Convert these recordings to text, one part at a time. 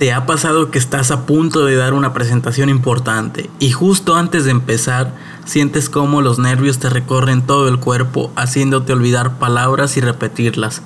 ¿Te ha pasado que estás a punto de dar una presentación importante y justo antes de empezar sientes como los nervios te recorren todo el cuerpo haciéndote olvidar palabras y repetirlas?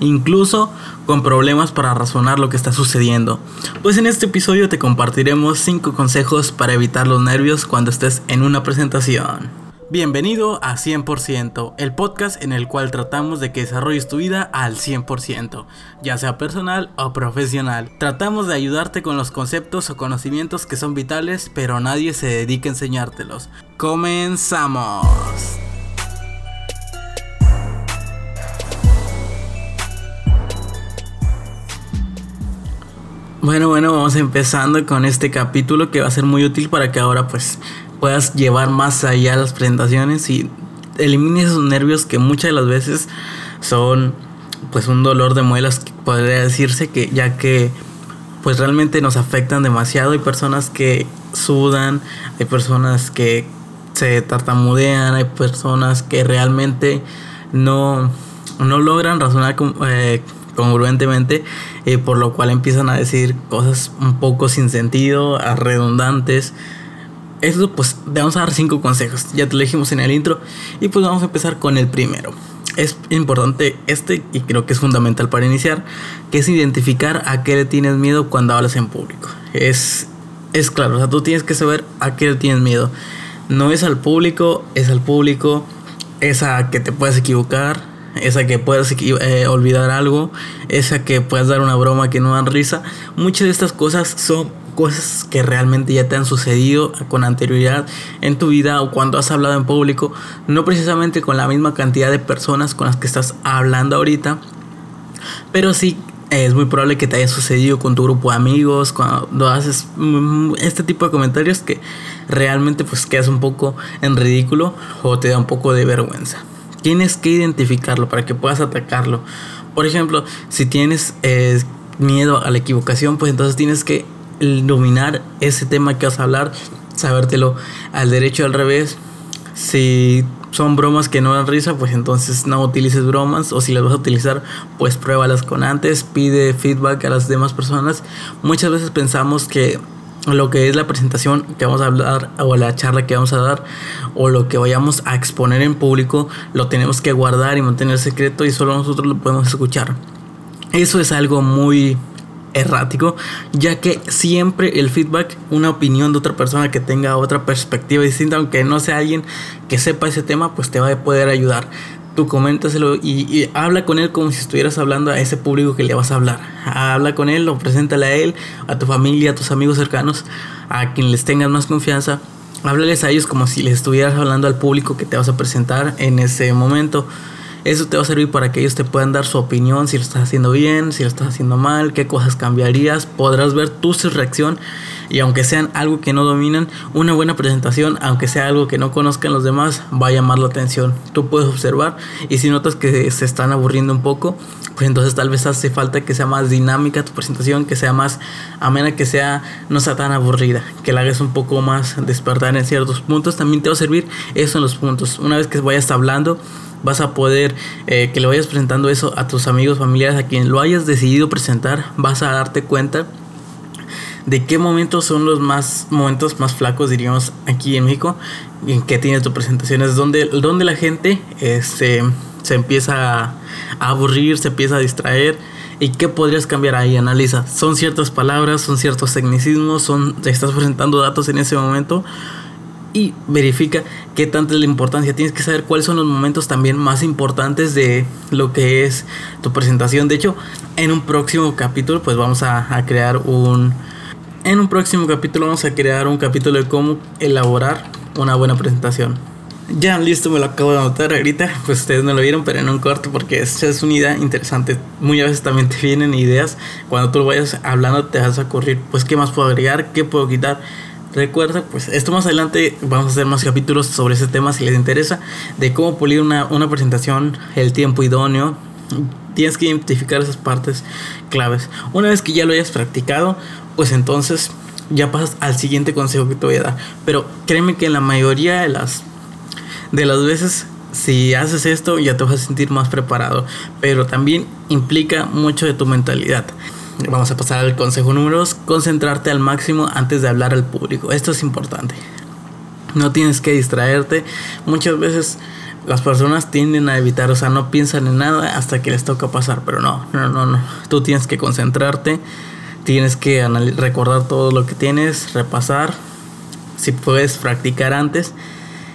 Incluso con problemas para razonar lo que está sucediendo. Pues en este episodio te compartiremos 5 consejos para evitar los nervios cuando estés en una presentación. Bienvenido a 100%, el podcast en el cual tratamos de que desarrolles tu vida al 100%, ya sea personal o profesional. Tratamos de ayudarte con los conceptos o conocimientos que son vitales, pero nadie se dedica a enseñártelos. Comenzamos. Bueno, bueno, vamos empezando con este capítulo que va a ser muy útil para que ahora pues puedas llevar más allá las presentaciones y elimines esos nervios que muchas de las veces son pues un dolor de muelas podría decirse que ya que pues realmente nos afectan demasiado. Hay personas que sudan hay personas que se tartamudean hay personas que realmente no no logran razonar eh, congruentemente eh, por lo cual empiezan a decir cosas un poco sin sentido redundantes eso pues vamos a dar cinco consejos. Ya te lo dijimos en el intro. Y pues vamos a empezar con el primero. Es importante este y creo que es fundamental para iniciar, que es identificar a qué le tienes miedo cuando hablas en público. Es, es claro, o sea, tú tienes que saber a qué le tienes miedo. No es al público, es al público, es a que te puedas equivocar, es a que puedas eh, olvidar algo, es a que puedas dar una broma que no dan risa. Muchas de estas cosas son cosas que realmente ya te han sucedido con anterioridad en tu vida o cuando has hablado en público, no precisamente con la misma cantidad de personas con las que estás hablando ahorita, pero sí es muy probable que te haya sucedido con tu grupo de amigos, cuando haces mm, este tipo de comentarios que realmente pues quedas un poco en ridículo o te da un poco de vergüenza. Tienes que identificarlo para que puedas atacarlo. Por ejemplo, si tienes eh, miedo a la equivocación, pues entonces tienes que dominar ese tema que vas a hablar, sabértelo al derecho al revés. Si son bromas que no dan risa, pues entonces no utilices bromas o si las vas a utilizar, pues pruébalas con antes, pide feedback a las demás personas. Muchas veces pensamos que lo que es la presentación que vamos a hablar o la charla que vamos a dar o lo que vayamos a exponer en público lo tenemos que guardar y mantener secreto y solo nosotros lo podemos escuchar. Eso es algo muy errático, ya que siempre el feedback, una opinión de otra persona que tenga otra perspectiva distinta, aunque no sea alguien que sepa ese tema, pues te va a poder ayudar. Tú coméntaselo y, habla con él como si estuvieras hablando a ese público que le vas a hablar. Habla con él o preséntale a él, a tu familia, a tus amigos cercanos, a quien les tengas más confianza. Háblales a ellos como si les estuvieras hablando al público que te vas a presentar en ese momento. Eso te va a servir para que ellos te puedan dar su opinión, si lo estás haciendo bien, si lo estás haciendo mal, qué cosas cambiarías. Podrás ver tu reacción y aunque sean algo que no dominan, una buena presentación, aunque sea algo que no conozcan los demás, va a llamar la atención. Tú puedes observar y si notas que se están aburriendo un poco, pues entonces tal vez hace falta que sea más dinámica tu presentación, que sea más amena, que sea no sea tan aburrida, que la hagas un poco más despertar en ciertos puntos. También te va a servir eso en los puntos. Una vez que vayas hablando, vas a poder eh, que le vayas presentando eso a tus amigos, familiares, a quien lo hayas decidido presentar, vas a darte cuenta de qué momentos son los más momentos más flacos diríamos aquí en México en que tienes tu presentación es donde la gente este, se empieza a, aburrir se empieza a distraer y qué podrías cambiar ahí analiza. Son ciertas palabras son ciertos tecnicismos son te estás presentando datos en ese momento y verifica qué tanta es la importancia. Tienes que saber cuáles son los momentos también más importantes de lo que es tu presentación. De hecho, en un próximo capítulo, pues vamos a, crear un. En un próximo capítulo vamos a crear un capítulo de cómo elaborar una buena presentación. Ya listo, me lo acabo de anotar ahorita. Pues ustedes no lo vieron, pero en un corto, porque esta es una idea interesante. Muy a veces también te vienen ideas. Cuando tú lo vayas hablando, te vas a ocurrir, pues, qué más puedo agregar, qué puedo quitar Recuerda, pues esto más adelante vamos a hacer más capítulos sobre ese tema si les interesa, de cómo pulir una, una presentación, el tiempo idóneo. Tienes que identificar esas partes claves. Una vez que ya lo hayas practicado, pues entonces ya pasas al siguiente consejo que te voy a dar. Pero créeme que en la mayoría de las, de las veces si haces esto ya te vas a sentir más preparado, pero también implica mucho de tu mentalidad. Vamos a pasar al consejo número 2, concentrarte al máximo antes de hablar al público. Esto es importante. No tienes que distraerte. Muchas veces las personas tienden a evitar, o sea, no piensan en nada hasta que les toca pasar, pero no, no, no, no. Tú tienes que concentrarte, tienes que recordar todo lo que tienes, repasar, si puedes practicar antes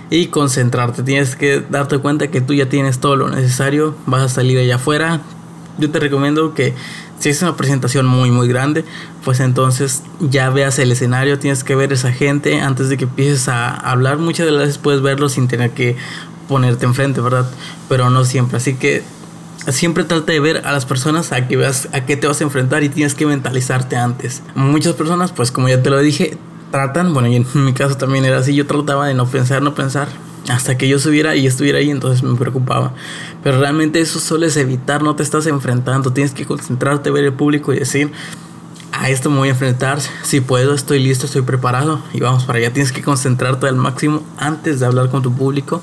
y concentrarte. Tienes que darte cuenta que tú ya tienes todo lo necesario, vas a salir allá afuera. Yo te recomiendo que si es una presentación muy muy grande, pues entonces ya veas el escenario, tienes que ver esa gente antes de que empieces a hablar. Muchas de las veces puedes verlo sin tener que ponerte enfrente, ¿verdad? Pero no siempre. Así que siempre trata de ver a las personas a que veas a qué te vas a enfrentar y tienes que mentalizarte antes. Muchas personas, pues como ya te lo dije, tratan, bueno, y en mi caso también era así, yo trataba de no pensar, no pensar, hasta que yo subiera y estuviera ahí, entonces me preocupaba. Pero realmente eso solo es evitar, no te estás enfrentando, tienes que concentrarte, ver el público y decir, a esto me voy a enfrentar, si puedo, estoy listo, estoy preparado y vamos para allá. Tienes que concentrarte al máximo antes de hablar con tu público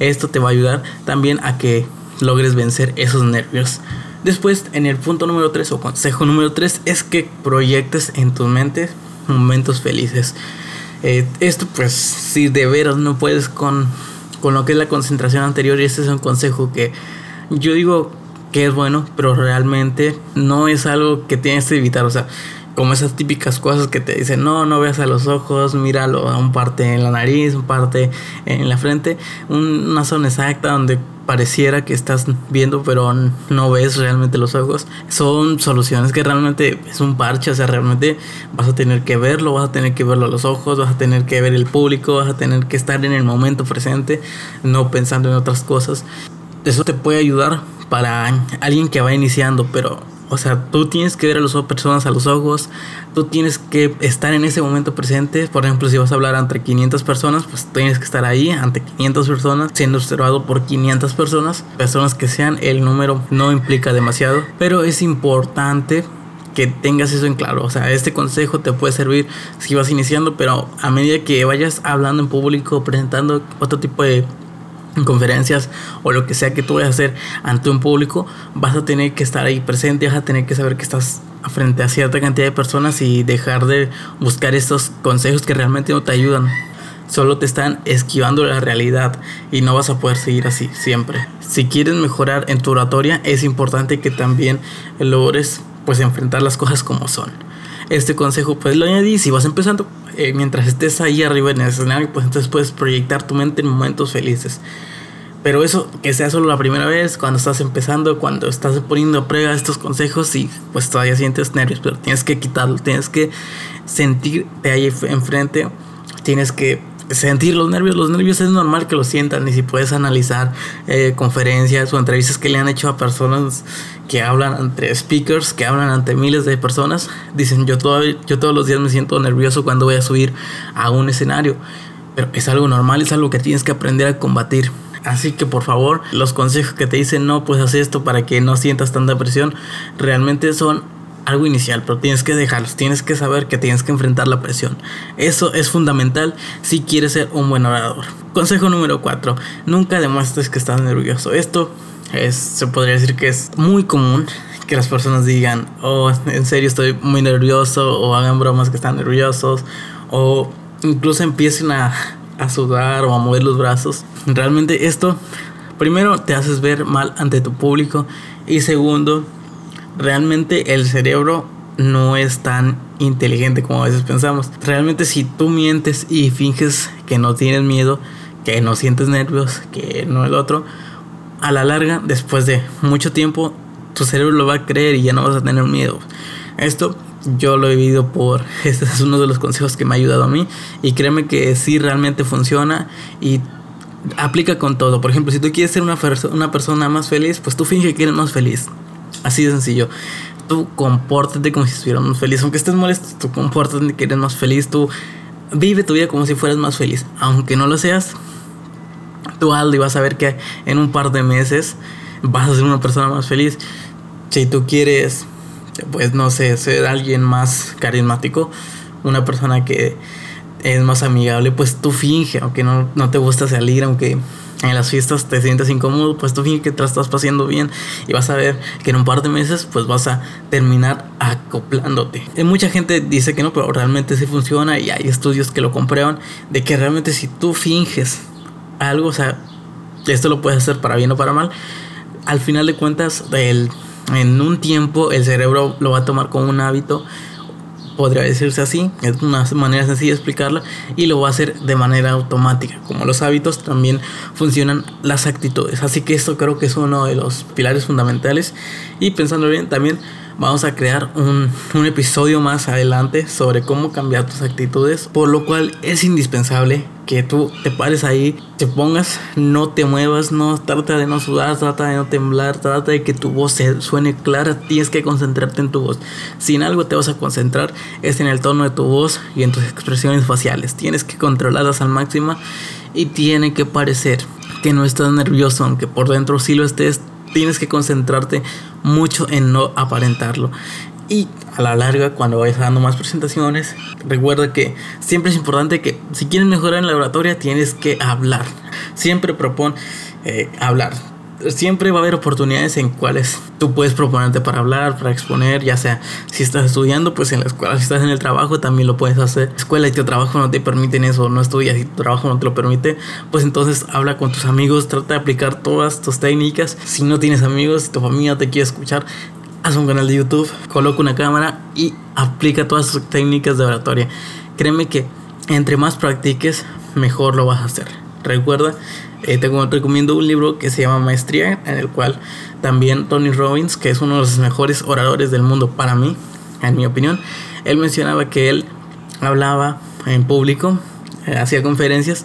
esto te va a ayudar también a que logres vencer esos nervios. Después, en el punto número 3 o consejo número 3 es que proyectes en tu mente momentos felices. Eh, esto pues si de veras no puedes con, con lo que es la concentración anterior y este es un consejo que yo digo que es bueno, pero realmente no es algo que tienes que evitar. O sea, como esas típicas cosas que te dicen, no, no veas a los ojos, míralo a un parte en la nariz, un parte en la frente, una zona exacta donde pareciera que estás viendo pero no ves realmente los ojos. Son soluciones que realmente es un parche, o sea, realmente vas a tener que verlo, vas a tener que verlo a los ojos, vas a tener que ver el público, vas a tener que estar en el momento presente, no pensando en otras cosas. Eso te puede ayudar para alguien que va iniciando, pero o sea, tú tienes que ver a las personas a los ojos, tú tienes que estar en ese momento presente. Por ejemplo, si vas a hablar ante 500 personas, pues tienes que estar ahí ante 500 personas, siendo observado por 500 personas. Personas que sean, el número no implica demasiado, pero es importante que tengas eso en claro. O sea, este consejo te puede servir si vas iniciando, pero a medida que vayas hablando en público, presentando otro tipo de en conferencias o lo que sea que tú vayas a hacer ante un público, vas a tener que estar ahí presente, vas a tener que saber que estás frente a cierta cantidad de personas y dejar de buscar estos consejos que realmente no te ayudan. Solo te están esquivando la realidad y no vas a poder seguir así siempre. Si quieres mejorar en tu oratoria, es importante que también logres pues enfrentar las cosas como son. Este consejo pues lo añadí si vas empezando eh, mientras estés ahí arriba en el escenario, pues entonces puedes proyectar tu mente en momentos felices. Pero eso, que sea solo la primera vez, cuando estás empezando, cuando estás poniendo a prueba estos consejos y pues todavía sientes nervios, pero tienes que quitarlo, tienes que sentirte ahí enfrente, tienes que sentir los nervios. Los nervios es normal que lo sientan y si puedes analizar eh, conferencias o entrevistas que le han hecho a personas que hablan ante speakers, que hablan ante miles de personas, dicen yo, yo todos los días me siento nervioso cuando voy a subir a un escenario. Pero es algo normal, es algo que tienes que aprender a combatir. Así que por favor, los consejos que te dicen no, pues haz esto para que no sientas tanta presión, realmente son algo inicial, pero tienes que dejarlos, tienes que saber que tienes que enfrentar la presión. Eso es fundamental si quieres ser un buen orador. Consejo número 4, nunca demuestres que estás nervioso. Esto es, se podría decir que es muy común que las personas digan, oh, en serio estoy muy nervioso, o hagan bromas que están nerviosos, o incluso empiecen a, a sudar o a mover los brazos. Realmente esto, primero, te haces ver mal ante tu público, y segundo, realmente el cerebro no es tan inteligente como a veces pensamos. Realmente si tú mientes y finges que no tienes miedo, que no sientes nervios, que no el otro, a la larga, después de mucho tiempo, tu cerebro lo va a creer y ya no vas a tener miedo. Esto yo lo he vivido por, este es uno de los consejos que me ha ayudado a mí y créeme que sí realmente funciona y aplica con todo. Por ejemplo, si tú quieres ser una, persona más feliz, pues tú finge que eres más feliz. Así de sencillo. Tú compórtate como si estuvieras más feliz. Aunque estés molesto, tú compórtate que eres más feliz. Tú vive tu vida como si fueras más feliz. Aunque no lo seas, tú hazlo y vas a ver que en un par de meses vas a ser una persona más feliz. Si tú quieres, pues no sé, ser alguien más carismático, una persona que es más amigable, pues tú finge, aunque no, no te gusta salir, aunque en las fiestas te sientes incómodo, pues tú finge que te estás pasando bien y vas a ver que en un par de meses pues vas a terminar acoplándote. Y mucha gente dice que no, pero realmente sí funciona y hay estudios que lo comprueban de que realmente si tú finges algo, o sea, esto lo puedes hacer para bien o para mal, al final de cuentas el, en un tiempo el cerebro lo va a tomar como un hábito podría decirse así, es una manera sencilla de explicarla y lo va a hacer de manera automática. Como los hábitos también funcionan las actitudes, así que esto creo que es uno de los pilares fundamentales y pensando bien también vamos a crear un, un, episodio más adelante sobre cómo cambiar tus actitudes, por lo cual es indispensable que tú te pares ahí, te pongas, no te muevas, no trata de no sudar, trata de no temblar, trata de que tu voz se suene clara, tienes que concentrarte en tu voz. Si en algo te vas a concentrar es en el tono de tu voz y en tus expresiones faciales, tienes que controlarlas al máximo y tiene que parecer que no estás nervioso, aunque por dentro sí lo estés, tienes que concentrarte mucho en no aparentarlo. Y a la larga, cuando vayas dando más presentaciones, recuerda que siempre es importante que si quieres mejorar en la oratoria, tienes que hablar. Siempre propon eh, hablar. Siempre va a haber oportunidades en cuales tú puedes proponerte para hablar, para exponer, ya sea si estás estudiando, pues en la escuela, si estás en el trabajo, también lo puedes hacer. escuela y tu trabajo no te permiten eso, no estudias y tu trabajo no te lo permite, pues entonces habla con tus amigos, trata de aplicar todas tus técnicas. Si no tienes amigos, si tu familia te quiere escuchar, haz un canal de YouTube, coloca una cámara y aplica todas sus técnicas de oratoria. Créeme que entre más practiques, mejor lo vas a hacer. Recuerda, eh, te recomiendo un libro que se llama Maestría, en el cual también Tony Robbins, que es uno de los mejores oradores del mundo para mí, en mi opinión, él mencionaba que él hablaba en público, eh, hacía conferencias.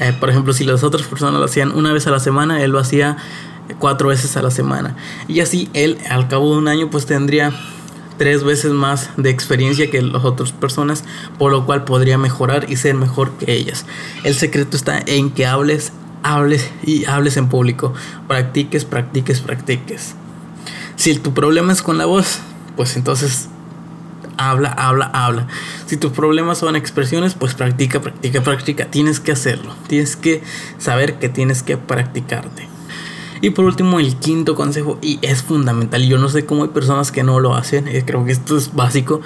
Eh, por ejemplo, si las otras personas lo hacían una vez a la semana, él lo hacía cuatro veces a la semana. Y así él al cabo de un año pues tendría tres veces más de experiencia que las otras personas, por lo cual podría mejorar y ser mejor que ellas. El secreto está en que hables, hables y hables en público. Practiques, practiques, practiques. Si tu problema es con la voz, pues entonces habla, habla, habla. Si tus problemas son expresiones, pues practica, practica, practica. Tienes que hacerlo. Tienes que saber que tienes que practicarte. Y por último, el quinto consejo, y es fundamental, yo no sé cómo hay personas que no lo hacen, eh, creo que esto es básico,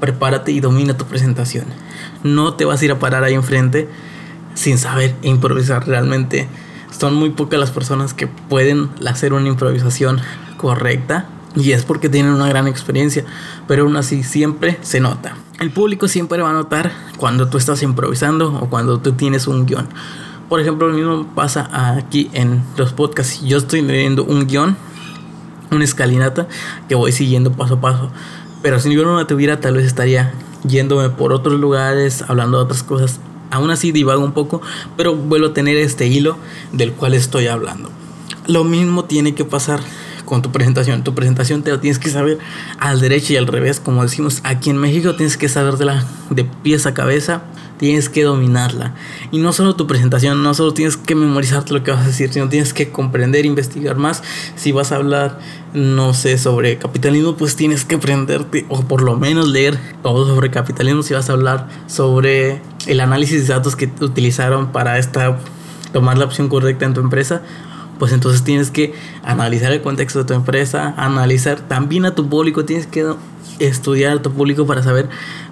prepárate y domina tu presentación. No te vas a ir a parar ahí enfrente sin saber improvisar realmente. Son muy pocas las personas que pueden hacer una improvisación correcta y es porque tienen una gran experiencia, pero aún así siempre se nota. El público siempre va a notar cuando tú estás improvisando o cuando tú tienes un guion. Por ejemplo, lo mismo pasa aquí en los podcasts. Yo estoy leyendo un guion, una escalinata que voy siguiendo paso a paso. Pero si yo no la tuviera, tal vez estaría yéndome por otros lugares, hablando de otras cosas. Aún así divago un poco, pero vuelvo a tener este hilo del cual estoy hablando. Lo mismo tiene que pasar con tu presentación. Tu presentación te lo tienes que saber al derecho y al revés, como decimos aquí en México, tienes que saber de, la, de pies a cabeza, tienes que dominarla. Y no solo tu presentación, no solo tienes que memorizarte lo que vas a decir, sino tienes que comprender, investigar más. Si vas a hablar, no sé, sobre capitalismo, pues tienes que aprenderte o por lo menos leer todo sobre capitalismo. Si vas a hablar sobre el análisis de datos que utilizaron para esta tomar la opción correcta en tu empresa, pues entonces tienes que analizar el contexto de tu empresa, analizar también a tu público, tienes que estudiar a tu público para saber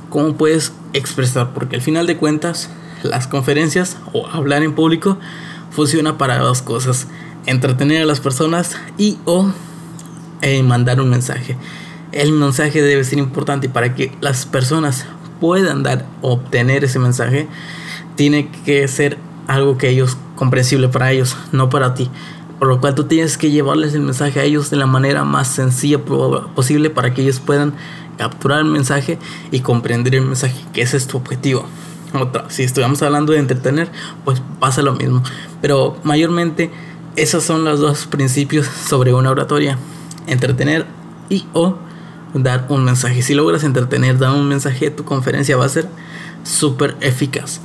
cómo puedes expresar, porque al final de cuentas las conferencias o hablar en público funciona para dos cosas, entretener a las personas y o eh, mandar un mensaje. El mensaje debe ser importante para que las personas puedan dar obtener ese mensaje tiene que ser algo que ellos comprensible para ellos, no para ti. Por lo cual tú tienes que llevarles el mensaje a ellos de la manera más sencilla posible para que ellos puedan capturar el mensaje y comprender el mensaje, que ese es tu objetivo. Otra, si estuviéramos hablando de entretener, pues pasa lo mismo. Pero mayormente esos son los dos principios sobre una oratoria. Entretener y o dar un mensaje. Si logras entretener, dar un mensaje, tu conferencia va a ser súper eficaz.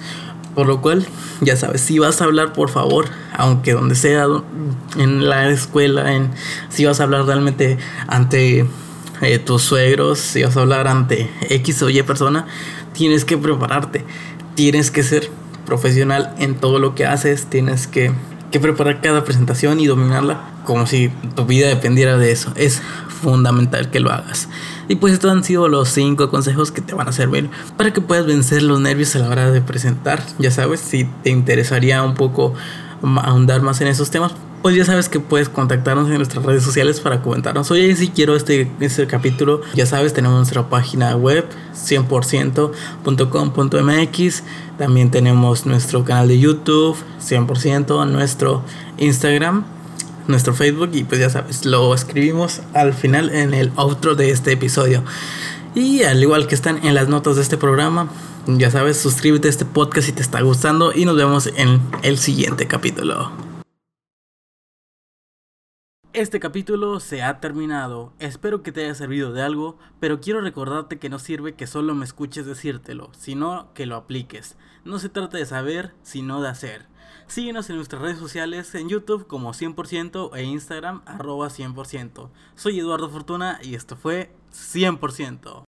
Por lo cual, ya sabes, si vas a hablar, por favor, aunque donde sea, en la escuela, en, si vas a hablar realmente ante tus suegros, si vas a hablar ante X o Y persona, tienes que prepararte. Tienes que ser profesional en todo lo que haces, tienes que, que preparar cada presentación y dominarla como si tu vida dependiera de eso. Es fundamental que lo hagas. Y pues estos han sido los cinco consejos que te van a servir para que puedas vencer los nervios a la hora de presentar. Ya sabes, si te interesaría un poco ahondar más en esos temas, pues ya sabes que puedes contactarnos en nuestras redes sociales para comentarnos, oye, si quiero este, este capítulo, ya sabes, tenemos nuestra página web 100%.com.mx, también tenemos nuestro canal de YouTube 100%, nuestro Instagram, nuestro Facebook y pues ya sabes, lo escribimos al final en el outro de este episodio. Y al igual que están en las notas de este programa, ya sabes, suscríbete a este podcast si te está gustando y nos vemos en el siguiente capítulo. Este capítulo se ha terminado. Espero que te haya servido de algo, pero quiero recordarte que no sirve que solo me escuches decírtelo, sino que lo apliques. No se trata de saber, sino de hacer. Síguenos en nuestras redes sociales, en YouTube como 100% e Instagram arroba 100%. Soy Eduardo Fortuna y esto fue 100%.